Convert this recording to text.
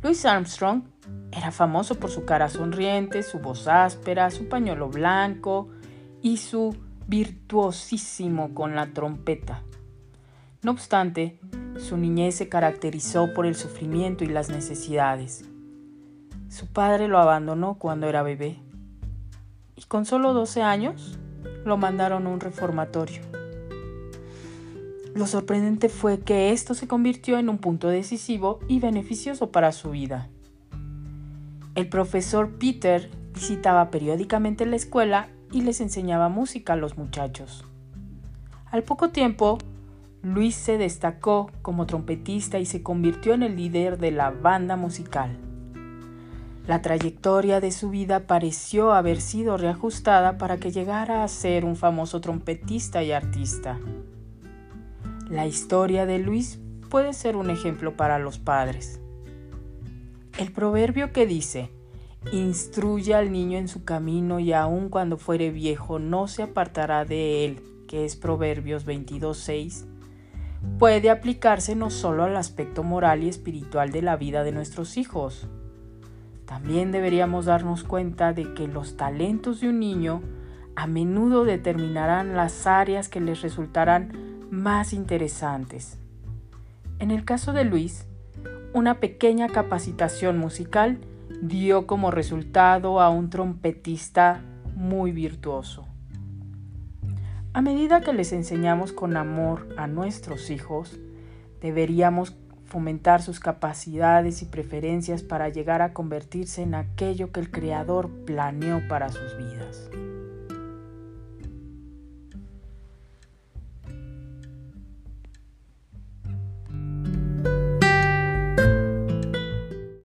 Louis Armstrong era famoso por su cara sonriente, su voz áspera, su pañuelo blanco y su virtuosísimo con la trompeta. No obstante, su niñez se caracterizó por el sufrimiento y las necesidades. Su padre lo abandonó cuando era bebé y con solo 12 años lo mandaron a un reformatorio. Lo sorprendente fue que esto se convirtió en un punto decisivo y beneficioso para su vida. El profesor Peter visitaba periódicamente la escuela y les enseñaba música a los muchachos. Al poco tiempo, Luis se destacó como trompetista y se convirtió en el líder de la banda musical. La trayectoria de su vida pareció haber sido reajustada para que llegara a ser un famoso trompetista y artista. La historia de Luis puede ser un ejemplo para los padres. El proverbio que dice, instruye al niño en su camino y aun cuando fuere viejo no se apartará de él, que es Proverbios 22.6, puede aplicarse no solo al aspecto moral y espiritual de la vida de nuestros hijos. También deberíamos darnos cuenta de que los talentos de un niño a menudo determinarán las áreas que les resultarán más interesantes. En el caso de Luis, una pequeña capacitación musical dio como resultado a un trompetista muy virtuoso. A medida que les enseñamos con amor a nuestros hijos, deberíamos fomentar sus capacidades y preferencias para llegar a convertirse en aquello que el Creador planeó para sus vidas.